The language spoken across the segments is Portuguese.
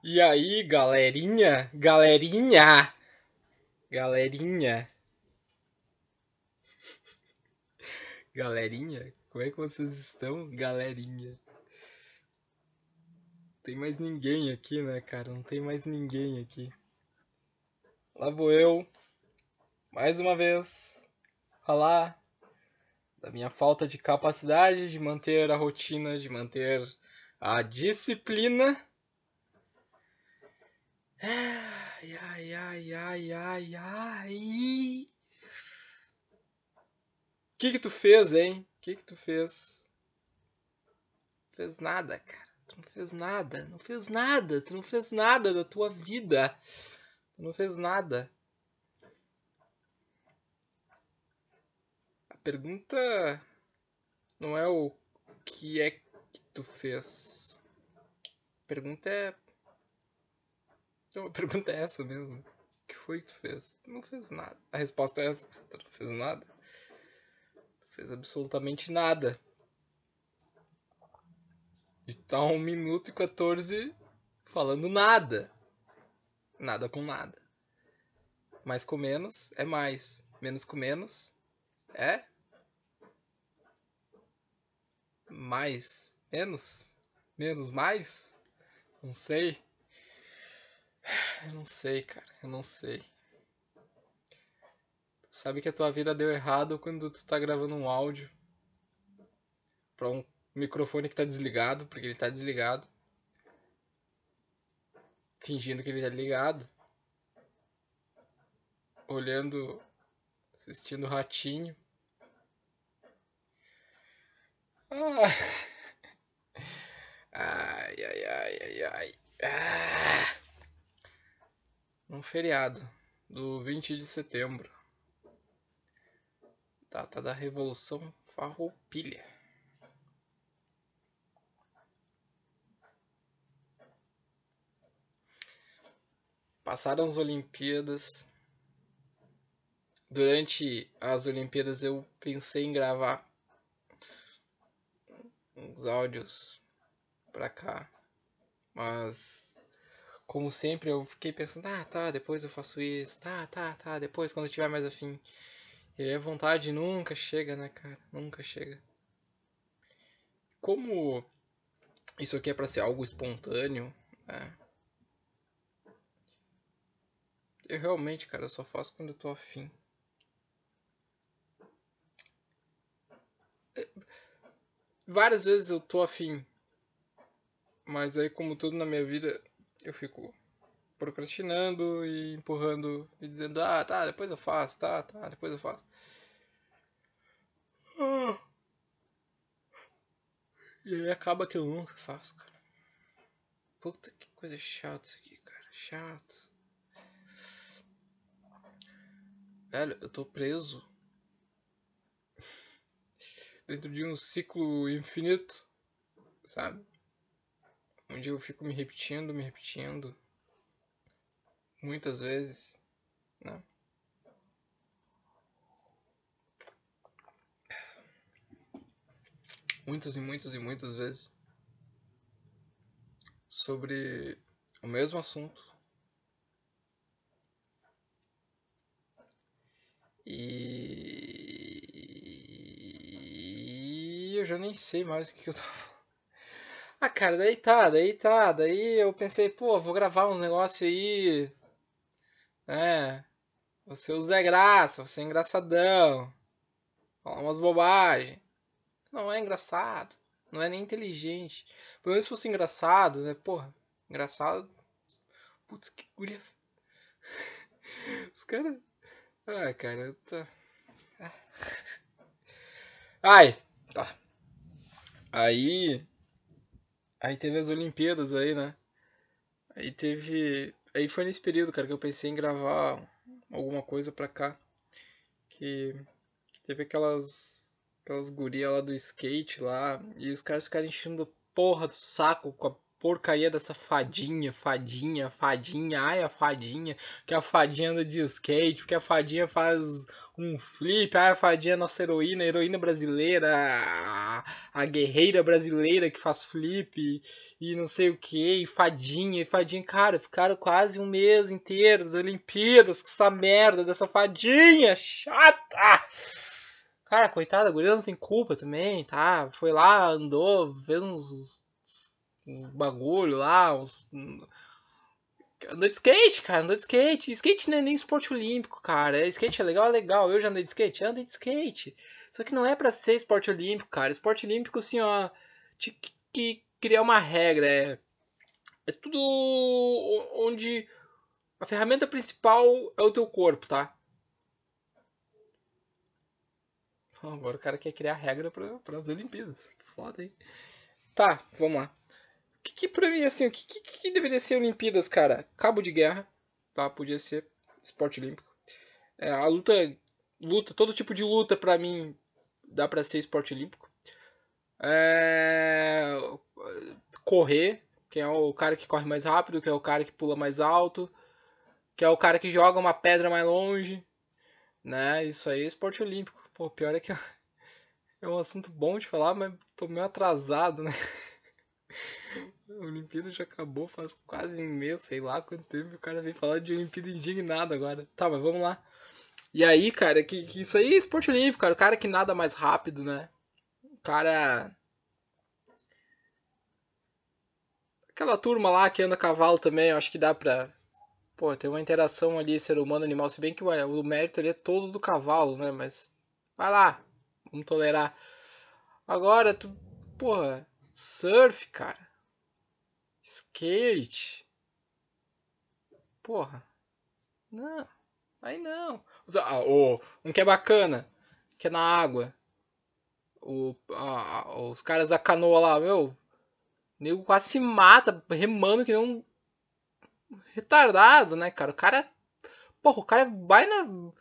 E aí, galerinha? Galerinha! Galerinha! Galerinha? Como é que vocês estão, galerinha? Tem mais ninguém aqui, né, cara? Não tem mais ninguém aqui. Lá vou eu, mais uma vez, falar da minha falta de capacidade de manter a rotina, de manter a disciplina. Ai, ai, ai, ai, ai, ai. O que que tu fez, hein? O que que tu fez? Fez nada, cara. Tu não fez nada. Não fez nada. Tu não fez nada da tua vida. Tu não fez nada. A pergunta não é o que é que tu fez. A pergunta é. Então, a pergunta é essa mesmo. O que foi que tu fez? Tu não fez nada. A resposta é essa. Tu não fez nada. Tu fez absolutamente nada. E tá 1 minuto e 14 falando nada. Nada com nada. Mais com menos é mais. Menos com menos é. Mais. Menos. Menos mais? Não sei. Eu não sei, cara. Eu não sei. Tu sabe que a tua vida deu errado quando tu tá gravando um áudio pra um microfone que tá desligado, porque ele tá desligado. Fingindo que ele tá ligado. Olhando, assistindo o ratinho. Ah. Ai, ai, ai, ai, ai. Ah. Num feriado do 20 de setembro. Data da Revolução Farroupilha. Passaram as Olimpíadas. Durante as Olimpíadas eu pensei em gravar uns áudios pra cá. Mas como sempre eu fiquei pensando, ah tá, depois eu faço isso, tá, tá, tá, depois quando eu tiver mais afim. E a vontade nunca chega, né, cara? Nunca chega. Como isso aqui é pra ser algo espontâneo, né? Eu realmente, cara, eu só faço quando eu tô afim. É, várias vezes eu tô afim. Mas aí, como tudo na minha vida, eu fico procrastinando e empurrando e dizendo, ah, tá, depois eu faço, tá, tá, depois eu faço. E aí acaba que eu nunca faço, cara. Puta que coisa chata isso aqui, cara. Chato. Velho, eu tô preso dentro de um ciclo infinito, sabe? Onde eu fico me repetindo, me repetindo muitas vezes, né? Muitas e muitas e muitas vezes sobre o mesmo assunto E... eu já nem sei mais o que, eu falando. Ah, cara, daí tá, daí tá. Daí eu pensei, pô, vou gravar uns negócios aí. É. Você Zé Graça, você é engraçadão. Falar umas bobagens. Não é engraçado. Não é nem inteligente. Pelo menos se fosse engraçado, né? Porra, engraçado. Putz, que guria. Os caras. Ah, cara, eu tô. Ai, tá. Aí. Aí teve as Olimpíadas aí, né? Aí teve. Aí foi nesse período, cara, que eu pensei em gravar alguma coisa pra cá. Que, que teve aquelas. Aquelas gurias lá do skate lá. E os caras ficaram enchendo porra do saco com a porcaria dessa fadinha, fadinha, fadinha, ai a fadinha, que a fadinha anda de skate, que a fadinha faz um flip, ai a fadinha é nossa heroína, heroína brasileira, a, guerreira brasileira que faz flip e não sei o que, e fadinha, e fadinha, cara, ficaram quase um mês inteiro das Olimpíadas com essa merda dessa fadinha chata. Cara, coitada, a guria não tem culpa também, tá? Foi lá, andou, fez uns uns bagulho lá, uns. Andou de skate, cara, andou de skate. Skate não é nem esporte olímpico, cara. Skate é legal, é legal. Eu já andei de skate, andei de skate. Só que não é para ser esporte olímpico, cara. Esporte olímpico, assim, ó. Tinha que criar uma regra. É, é tudo onde a ferramenta principal é o teu corpo, tá? Agora o cara quer criar regra para as Olimpíadas. Foda, hein? Tá, vamos lá que, que pra mim, assim, o que, que, que, deveria ser Olimpíadas, cara? Cabo de guerra, tá? Podia ser esporte olímpico. É, a luta, luta, todo tipo de luta pra mim dá pra ser esporte olímpico. É, correr, que é o cara que corre mais rápido, que é o cara que pula mais alto, que é o cara que joga uma pedra mais longe, né? Isso aí é esporte olímpico. Pô, pior é que é um assunto bom de falar, mas tô meio atrasado, né? A Olimpíada já acabou faz quase um mês, sei lá quanto tempo. O cara vem falar de Olimpíada indignado agora. Tá, mas vamos lá. E aí, cara, que, que isso aí é esporte olímpico, cara. O cara que nada mais rápido, né? O cara. Aquela turma lá que anda a cavalo também, eu acho que dá pra. Pô, tem uma interação ali, ser humano, animal. Se bem que ué, o mérito ali é todo do cavalo, né? Mas. Vai lá, vamos tolerar. Agora, tu. Porra, surf, cara. Skate. Porra. Não. Aí não. Ah, um que é bacana. Que é na água. O, ah, os caras da canoa lá, meu. O nego quase se mata remando que um retardado, né, cara? O cara. Porra, o cara vai na.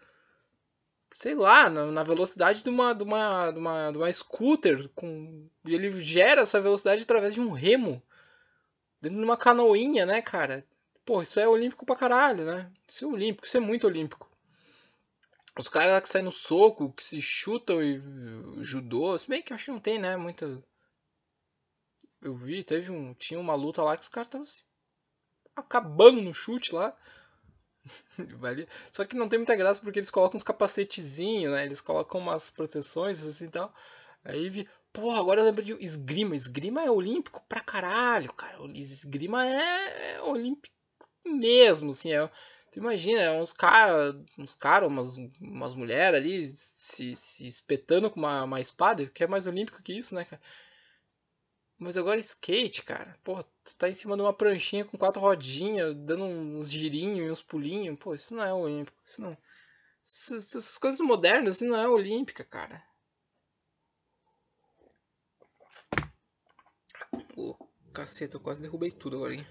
Sei lá, na, na velocidade de uma, de, uma, de, uma, de uma scooter. Com, ele gera essa velocidade através de um remo dentro de uma canoinha, né, cara? Pô, isso é olímpico pra caralho, né? Isso é olímpico, isso é muito olímpico. Os caras lá que saem no soco, que se chutam e judô, se bem que eu acho que não tem, né, muita... Eu vi, teve um... Tinha uma luta lá que os caras estavam assim, acabando no chute lá. Só que não tem muita graça porque eles colocam uns capacetezinhos, né? Eles colocam umas proteções assim e tal. Aí vi, Pô, agora eu lembro de esgrima. Esgrima é olímpico pra caralho, cara. Esgrima é, é olímpico mesmo, assim. É, tu imagina, é uns caras, uns cara, umas, umas mulheres ali se, se espetando com uma, uma espada, que é mais olímpico que isso, né, cara? Mas agora skate, cara. Porra, tu tá em cima de uma pranchinha com quatro rodinhas, dando uns girinhos e uns pulinhos. Pô, isso não é olímpico. Isso não. Essas, essas coisas modernas, isso não é olímpica, cara. Caceta, eu quase derrubei tudo agora, hein?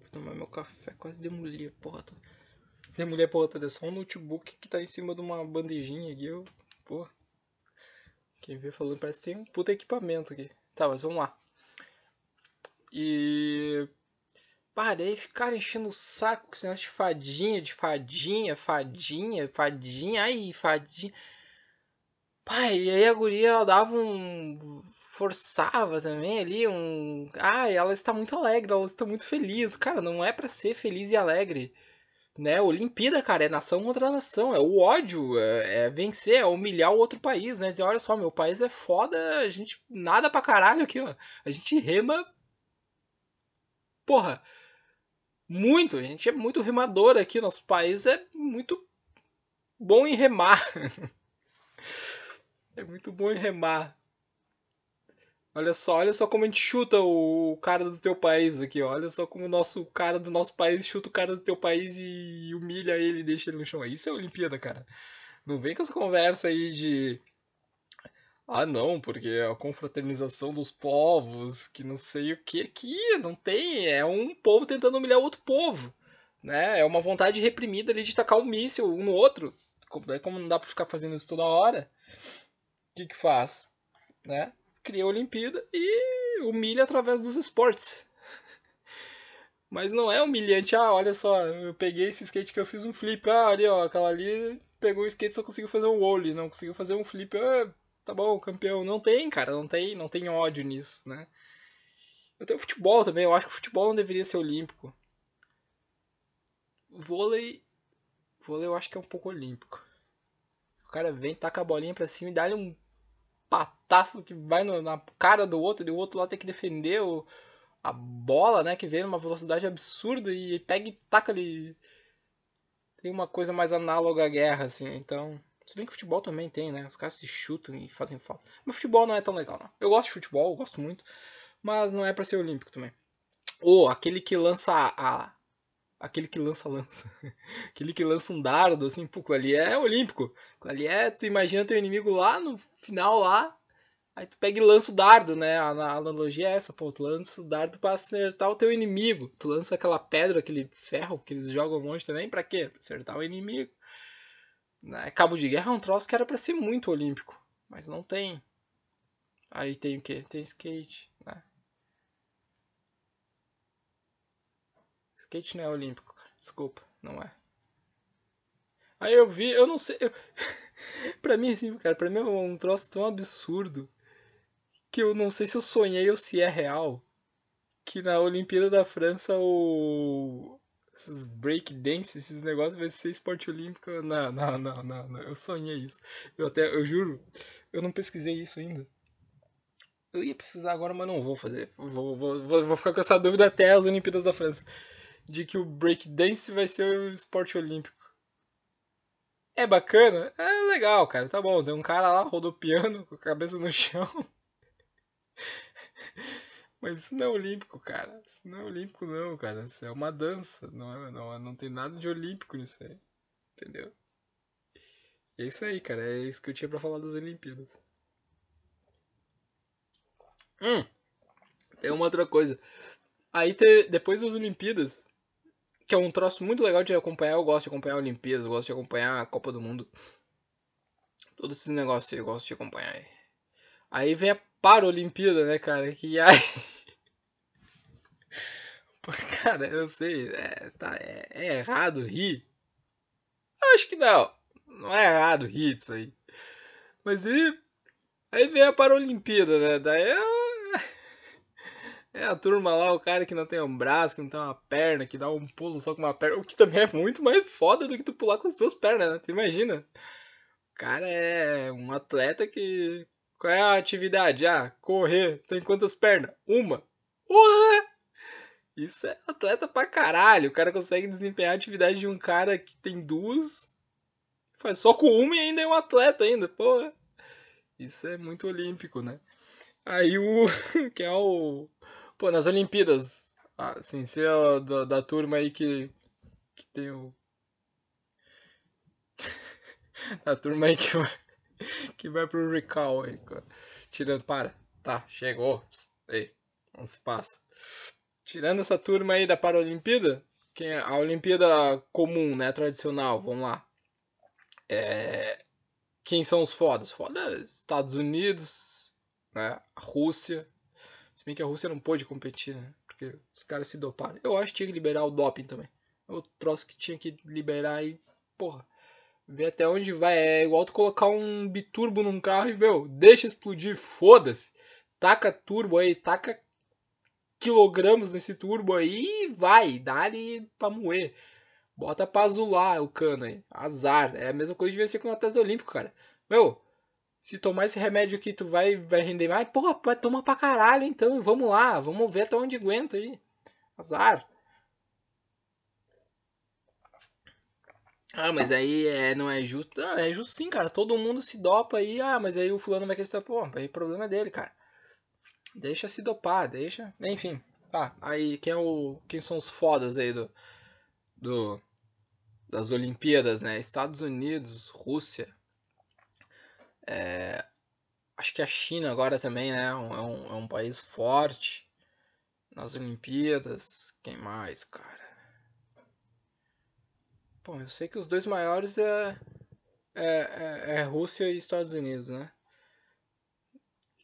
Vou tomar meu café, quase demoli a porra toda. Demoli a porra toda, é só um notebook que tá em cima de uma bandejinha aqui, eu... Porra. Quem vê falando parece que tem um puta equipamento aqui. Tá, mas vamos lá. E... Parei ficar enchendo o saco com esse negócio de fadinha, de fadinha, fadinha, fadinha, ai, fadinha. Pai, e aí a guria ela dava um forçava também ali um. Ah, ela está muito alegre, ela está muito feliz. Cara, não é para ser feliz e alegre. Né? Olimpíada, cara, é nação contra nação. É o ódio, é, é vencer, é humilhar o outro país, né? Dizer, olha só, meu país é foda, a gente nada pra caralho aqui, ó. A gente rema. Porra. Muito, a gente é muito remador aqui. Nosso país é muito bom em remar. é muito bom em remar. Olha só, olha só como a gente chuta o cara do teu país aqui. Olha só como o nosso cara do nosso país chuta o cara do teu país e humilha ele e deixa ele no chão. Isso é Olimpíada, cara. Não vem com essa conversa aí de. Ah, não, porque a confraternização dos povos, que não sei o que aqui, não tem. É um povo tentando humilhar outro povo. Né? É uma vontade reprimida ali de tacar um míssil um no outro. Como não dá pra ficar fazendo isso toda hora, o que que faz? Né? Cria a Olimpíada e humilha através dos esportes. Mas não é humilhante. Ah, olha só, eu peguei esse skate que eu fiz um flip. Ah, ali, ó, aquela ali pegou o skate só conseguiu fazer um ollie, não conseguiu fazer um flip. Ah, tá bom, campeão. Não tem, cara, não tem, não tem ódio nisso, né? Eu tenho futebol também, eu acho que o futebol não deveria ser olímpico. Vôlei. Vôlei eu acho que é um pouco olímpico. O cara vem, taca a bolinha pra cima e dá-lhe um pataço que vai no, na cara do outro, e o outro lá tem que defender o, a bola, né? Que vem numa velocidade absurda e pega e taca ali. Tem uma coisa mais análoga à guerra, assim, então. Se bem que futebol também tem, né? Os caras se chutam e fazem falta. Mas futebol não é tão legal, não. Eu gosto de futebol, gosto muito. Mas não é para ser olímpico também. Ou aquele que lança a. Aquele que lança lança. aquele que lança um dardo, assim, pô, ali é olímpico. Ali é, tu imagina teu inimigo lá no final lá. Aí tu pega e lança o dardo, né? A, a analogia é essa, pô, tu lança o dardo pra acertar o teu inimigo. Tu lança aquela pedra, aquele ferro que eles jogam longe também, pra quê? Pra acertar o inimigo. Né? Cabo de guerra é um troço que era pra ser muito olímpico, mas não tem. Aí tem o que? Tem skate, né? Skate não é olímpico. Desculpa, não é. Aí eu vi, eu não sei. Eu... pra mim, assim, cara, pra mim é um troço tão absurdo que eu não sei se eu sonhei ou se é real. Que na Olimpíada da França o. Esses breakdance, esses negócios vai ser esporte olímpico. Não, não, não, não, não. Eu sonhei isso. Eu até, eu juro, eu não pesquisei isso ainda. Eu ia precisar agora, mas não vou fazer. Vou, vou, vou, vou ficar com essa dúvida até as Olimpíadas da França. De que o breakdance vai ser o esporte olímpico. É bacana? É legal, cara. Tá bom. Tem um cara lá rodopiando com a cabeça no chão. Mas isso não é olímpico, cara. Isso não é olímpico, não, cara. Isso é uma dança. Não, é, não, não tem nada de olímpico nisso aí. Entendeu? É isso aí, cara. É isso que eu tinha pra falar das Olimpíadas. Hum, tem uma outra coisa. Aí, te, depois das Olimpíadas, que é um troço muito legal de acompanhar, eu gosto de acompanhar a Olimpíadas, eu gosto de acompanhar a Copa do Mundo. Todos esses negócios aí eu gosto de acompanhar. Aí vem a Paralimpíada, né, cara? Que aí. Cara, eu sei, é, tá, é, é errado rir? Acho que não. Não é errado rir disso aí. Mas aí. Aí vem a Paralimpíada, né? Daí é. É a turma lá, o cara que não tem um braço, que não tem uma perna, que dá um pulo só com uma perna. O que também é muito mais foda do que tu pular com as duas pernas, né? Tu imagina? O cara é um atleta que qual é a atividade? Ah, correr. Tem quantas pernas? Uma. Porra! Isso é atleta pra caralho. O cara consegue desempenhar a atividade de um cara que tem duas. Faz só com uma e ainda é um atleta ainda. Porra. Isso é muito olímpico, né? Aí o. Que é o. Pô, nas Olimpíadas. Assim, se é da, da turma aí que. Que tem o. da turma aí que vai que vai pro recall aí. Tirando, para. Tá, chegou. Ei, não se passa. Tirando essa turma aí da Paralimpíada, quem é a Olimpíada comum, né, tradicional, vamos lá. É... Quem são os fodas? Fodas Estados Unidos, né, Rússia. Se bem que a Rússia não pôde competir, né, porque os caras se doparam. Eu acho que tinha que liberar o doping também. É o troço que tinha que liberar aí, porra. Ver até onde vai. É igual tu colocar um biturbo num carro e, meu, deixa explodir, foda-se. Taca turbo aí, taca quilogramas nesse turbo aí e vai, dá-lhe pra moer. Bota pra azular o cano aí. Azar. É a mesma coisa de ser com o atleta olímpico, cara. Meu, se tomar esse remédio aqui, tu vai, vai render mais. Porra, vai tomar pra caralho então. Vamos lá, vamos ver até onde aguenta aí. Azar. Ah, mas aí é, não é justo. Ah, é justo sim, cara. Todo mundo se dopa aí. Ah, mas aí o fulano vai querer Pô, aí o problema é dele, cara. Deixa se dopar, deixa. Enfim, tá. Aí quem é o. Quem são os fodas aí do. do das Olimpíadas, né? Estados Unidos, Rússia. É, acho que a China agora também, né? É um, é um país forte nas Olimpíadas. Quem mais, cara? Bom, eu sei que os dois maiores é, é, é, é Rússia e Estados Unidos, né?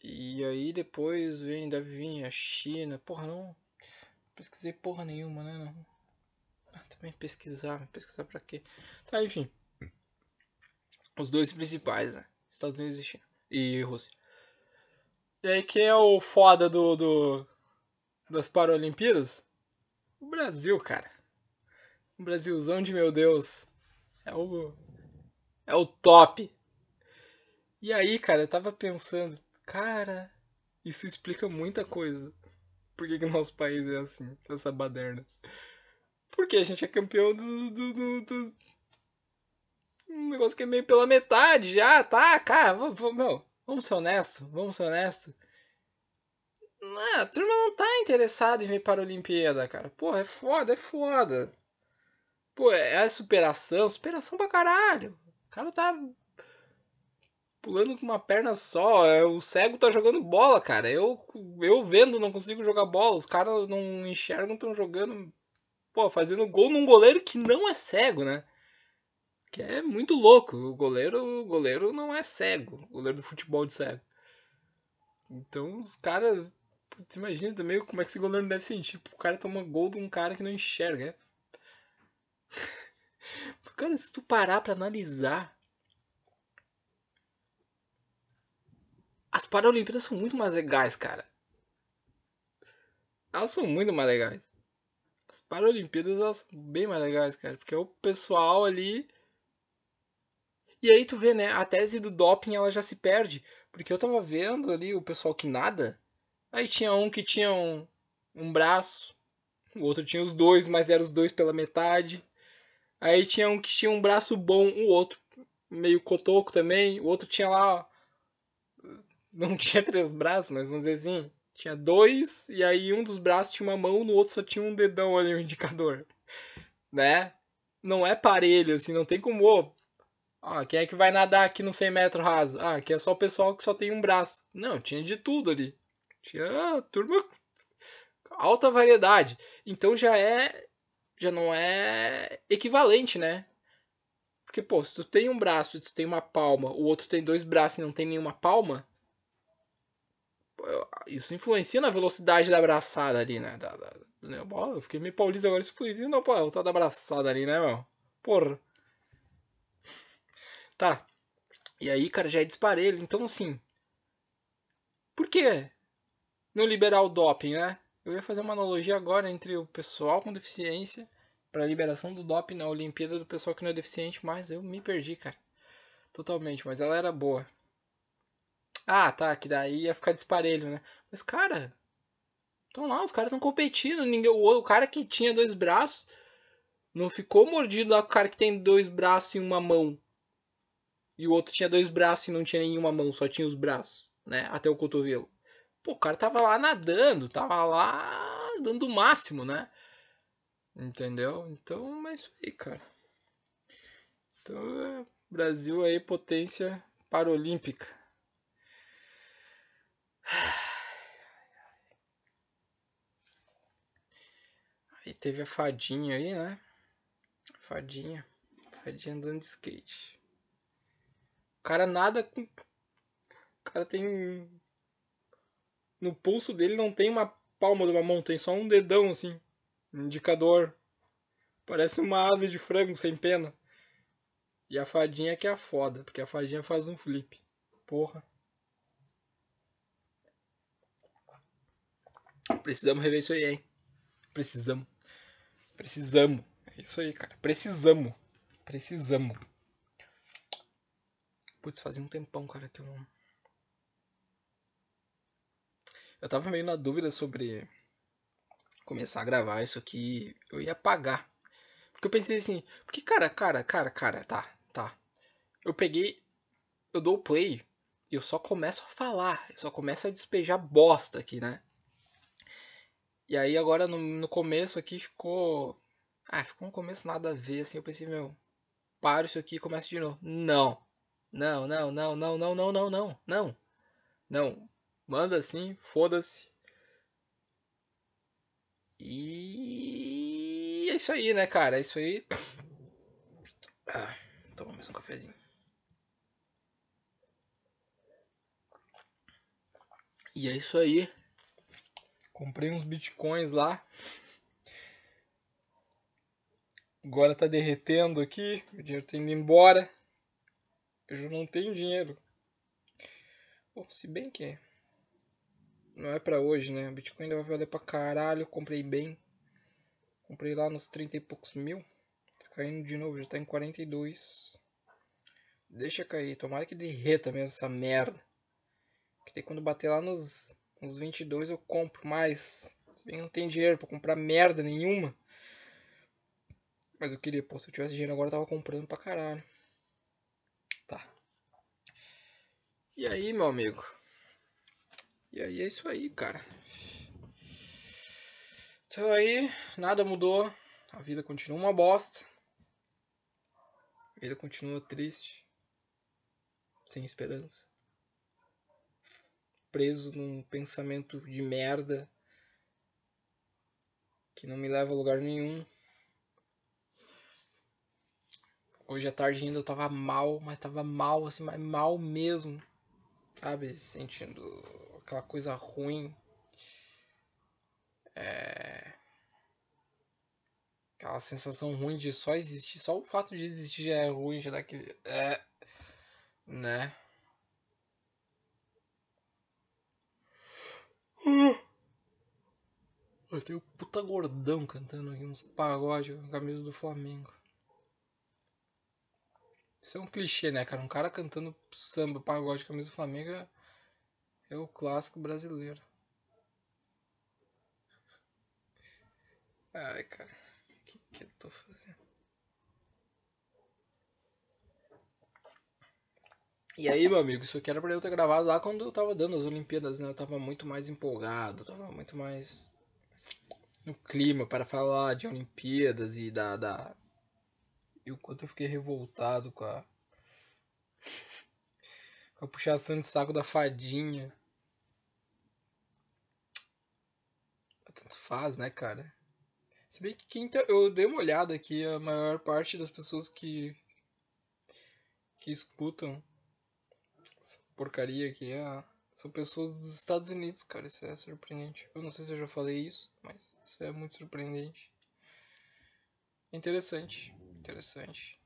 E aí depois vem, deve vir a China. Porra, não. Pesquisei porra nenhuma, né? Não. Ah, também pesquisar, pesquisar pra quê? Tá, enfim. Os dois principais, né? Estados Unidos e China. E Rússia. E aí, quem é o foda do, do das Paralimpíadas? O Brasil, cara. O Brasilzão de meu Deus. É o. É o top. E aí, cara, eu tava pensando, cara, isso explica muita coisa. Por que, que nosso país é assim, essa baderna? Porque a gente é campeão do, do, do, do... Um negócio que é meio pela metade já, tá, cara, meu, vamos ser honesto, vamos ser honesto. Não, a turma não tá interessada em vir para a Olimpíada, cara. Pô, é foda, é foda. Pô, é superação, superação pra caralho. O cara tá pulando com uma perna só. É, o cego tá jogando bola, cara. Eu, eu vendo, não consigo jogar bola. Os caras não enxergam, estão jogando. Pô, fazendo gol num goleiro que não é cego, né? Que é muito louco. O goleiro, o goleiro não é cego. O goleiro do futebol de cego. Então os caras. Imagina também como é que esse goleiro deve sentir. O cara toma gol de um cara que não enxerga. Cara, se tu parar pra analisar As Paralimpíadas são muito mais legais, cara. Elas são muito mais legais. As Paralimpíadas elas são bem mais legais, cara. Porque é o pessoal ali. E aí tu vê, né? A tese do doping ela já se perde. Porque eu tava vendo ali o pessoal que nada. Aí tinha um que tinha um, um braço. O outro tinha os dois, mas eram os dois pela metade. Aí tinha um que tinha um braço bom, o outro meio cotoco também. O outro tinha lá não tinha três braços, mas vamos dizer assim, tinha dois, e aí um dos braços tinha uma mão, no outro só tinha um dedão ali, um indicador. Né? Não é parelho, assim, não tem como. Ah, quem é que vai nadar aqui no 100 metros raso? Ah, aqui é só o pessoal que só tem um braço. Não, tinha de tudo ali. Tinha ah, turma. alta variedade. Então já é. Já não é equivalente, né? Porque, pô, se tu tem um braço e tu tem uma palma, o outro tem dois braços e não tem nenhuma palma, isso influencia na velocidade da abraçada ali, né? Da, da, eu fiquei meio paulista agora, isso influencia na velocidade da abraçada ali, né, meu? Porra. Tá. E aí, cara, já é disparelho. Então, assim. Por que não liberar o doping, né? Eu ia fazer uma analogia agora entre o pessoal com deficiência para a liberação do doping na Olimpíada do pessoal que não é deficiente, mas eu me perdi, cara. Totalmente, mas ela era boa. Ah, tá, que daí ia ficar disparelho, né? Mas, cara, estão lá, os caras estão competindo. Ninguém, o, cara que tinha dois braços não ficou mordido lá com o cara que tem dois braços e uma mão. E o outro tinha dois braços e não tinha nenhuma mão, só tinha os braços, né? Até o cotovelo. Pô, o cara tava lá nadando, tava lá dando o máximo, né? Entendeu? Então é isso aí, cara. Então, é, Brasil aí, potência paralímpica. Aí teve a fadinha aí, né? Fadinha. Fadinha andando de skate. Cara nada com. O cara tem. No pulso dele não tem uma palma de uma mão, tem só um dedão assim. Um indicador. Parece uma asa de frango sem pena. E a fadinha que é a foda, porque a fadinha faz um flip. Porra. Precisamos rever isso aí, hein? Precisamos. Precisamos. É isso aí, cara. Precisamos. Precisamos. Putz, fazia um tempão, cara, que eu. Eu tava meio na dúvida sobre começar a gravar isso aqui. Eu ia pagar. Porque eu pensei assim. Porque, cara, cara, cara, cara, tá, tá. Eu peguei. Eu dou o play. E eu só começo a falar. Eu só começo a despejar bosta aqui, né? E aí agora no, no começo aqui ficou. Ah, ficou um começo nada a ver, assim, eu pensei, meu, paro isso aqui e começo de novo. Não. Não, não, não, não, não, não, não, não, não. Não. Manda assim, foda-se. E é isso aí, né, cara? É isso aí. Ah, toma mais um cafezinho. E é isso aí. Comprei uns bitcoins lá. Agora tá derretendo aqui, o dinheiro tá indo embora. Eu já não tenho dinheiro. Bom, se bem que não é pra hoje, né? O Bitcoin ainda vai valer pra caralho. Comprei bem. Comprei lá nos 30 e poucos mil. Tá caindo de novo, já tá em 42. Deixa cair, tomara que derreta mesmo essa merda. Que daí quando bater lá nos, nos 22 eu compro mais. Se bem que não tem dinheiro pra comprar merda nenhuma. Mas eu queria, pô, se eu tivesse dinheiro agora eu tava comprando pra caralho. Tá. E aí, meu amigo? E aí é isso aí, cara. Então aí, nada mudou. A vida continua uma bosta. A vida continua triste. Sem esperança. Preso num pensamento de merda. Que não me leva a lugar nenhum. Hoje à tarde ainda eu tava mal, mas tava mal, assim, mas mal mesmo. Sabe? Sentindo aquela coisa ruim. É... Aquela sensação ruim de só existir. Só o fato de existir já é ruim, já dá aquele. É... Né? Tem um puta gordão cantando aqui uns pagodes com a camisa do Flamengo. Isso é um clichê, né, cara? Um cara cantando samba, pagode, camisa do Flamengo é, é o clássico brasileiro. Ai, cara. O que, que eu tô fazendo? E aí, meu amigo, isso aqui era pra eu ter gravado lá quando eu tava dando as Olimpíadas, né? Eu tava muito mais empolgado, tava muito mais no clima para falar de Olimpíadas e da, da e o quanto eu fiquei revoltado com a. com a puxação de saco da fadinha. Tanto faz, né, cara? Se bem que quem tá, eu dei uma olhada aqui, a maior parte das pessoas que. que escutam essa porcaria aqui é, são pessoas dos Estados Unidos, cara. Isso é surpreendente. Eu não sei se eu já falei isso, mas isso é muito surpreendente. Interessante. Interessante.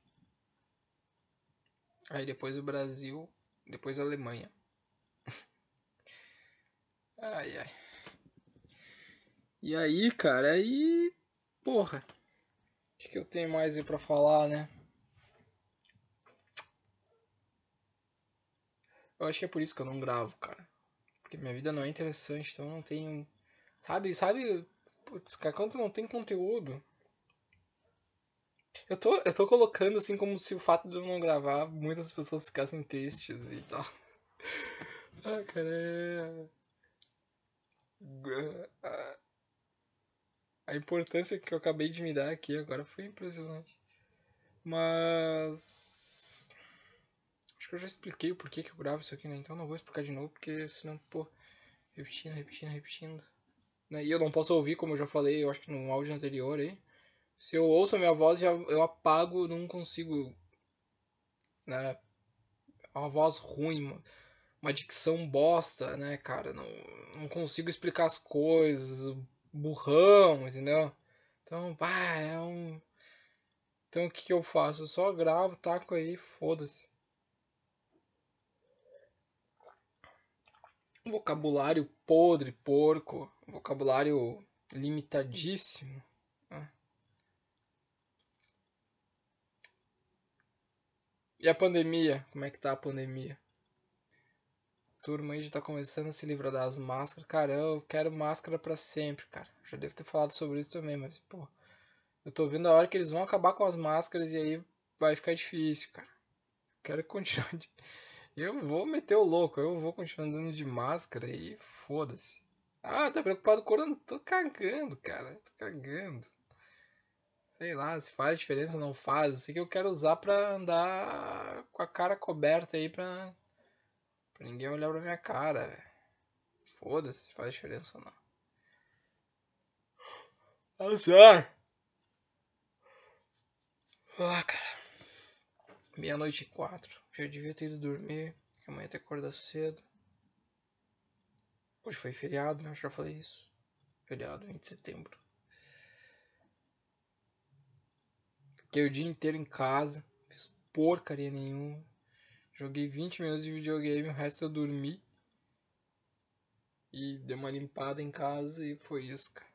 Aí depois o Brasil, depois a Alemanha. ai ai. E aí, cara, aí. Porra. O que, que eu tenho mais aí pra falar, né? Eu acho que é por isso que eu não gravo, cara. Porque minha vida não é interessante, então eu não tenho. Sabe, sabe. Putz, cara, quando não tem conteúdo, eu tô, eu tô colocando assim como se o fato de eu não gravar muitas pessoas ficassem tristes e tal. Ah, cara, é... A importância que eu acabei de me dar aqui agora foi impressionante. Mas. Acho que eu já expliquei o porquê que eu gravo isso aqui, né? Então não vou explicar de novo, porque senão, pô, repetindo, repetindo, repetindo. Né? E eu não posso ouvir, como eu já falei, eu acho que no áudio anterior aí. Se eu ouço a minha voz, já, eu apago, não consigo. Né? É uma voz ruim, uma dicção bosta, né, cara? Não, não consigo explicar as coisas, burrão, entendeu? Então, pá, é um. Então o que, que eu faço? Eu só gravo, taco aí, foda-se. Vocabulário podre, porco. Vocabulário limitadíssimo. E a pandemia? Como é que tá a pandemia? Turma aí já tá começando a se livrar das máscaras. Cara, eu quero máscara para sempre, cara. Já devo ter falado sobre isso também, mas, pô. Eu tô vendo a hora que eles vão acabar com as máscaras e aí vai ficar difícil, cara. Quero continuar de... Eu vou meter o louco, eu vou continuar andando de máscara e foda-se. Ah, tá preocupado com o corona? Tô cagando, cara. Tô cagando. Sei lá, se faz diferença ou não faz. Eu sei que eu quero usar pra andar com a cara coberta aí pra, pra ninguém olhar pra minha cara, Foda-se se faz diferença ou não. Ah, cara. Meia-noite e quatro. Já devia ter ido dormir. Que amanhã tem que acordar cedo. Hoje foi feriado, né? Eu já falei isso. Feriado, 20 de setembro. Fiquei o dia inteiro em casa, fiz porcaria nenhuma. Joguei 20 minutos de videogame, o resto eu dormi. E dei uma limpada em casa e foi isso, cara.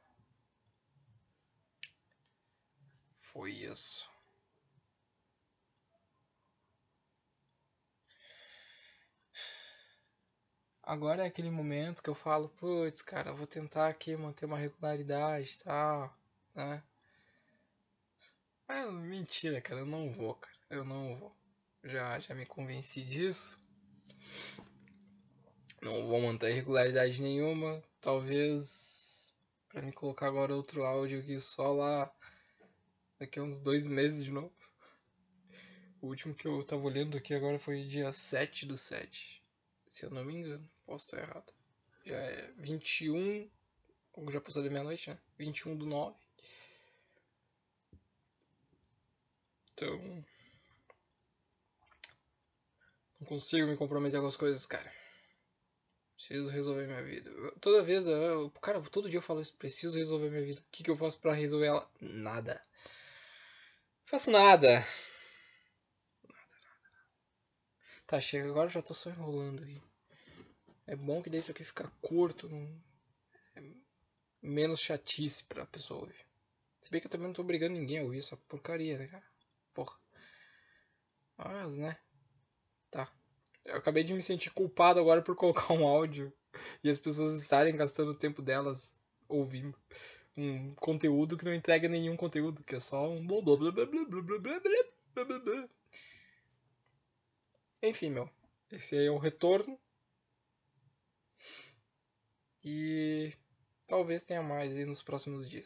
Foi isso. Agora é aquele momento que eu falo, putz, cara, vou tentar aqui manter uma regularidade e tal, né? Mas mentira, cara, eu não vou, cara. Eu não vou. Já, já me convenci disso. Não vou manter regularidade nenhuma. Talvez para me colocar agora outro áudio aqui só lá daqui a uns dois meses de novo. O último que eu tava olhando aqui agora foi dia 7 do 7. Se eu não me engano. Posso estar errado. Já é 21. Já passou da meia-noite, né? 21 do 9. Então. Não consigo me comprometer com as coisas, cara. Preciso resolver minha vida. Toda vez, eu, cara, todo dia eu falo isso. Preciso resolver minha vida. O que, que eu faço pra resolver ela? Nada. faço nada. Nada, nada. Tá, chega agora, já tô só enrolando aí. É bom que isso aqui fica curto, não... é menos chatice pra pessoa ouvir. Se bem que eu também não tô obrigando ninguém a ouvir essa porcaria, né, cara? Porra. Mas, né? Tá. Eu acabei de me sentir culpado agora por colocar um áudio e as pessoas estarem gastando o tempo delas ouvindo um conteúdo que não entrega nenhum conteúdo, que é só um blá blá blá blá blá blá blá blá blá blá. Enfim, meu. Esse aí é o retorno. E talvez tenha mais aí nos próximos dias.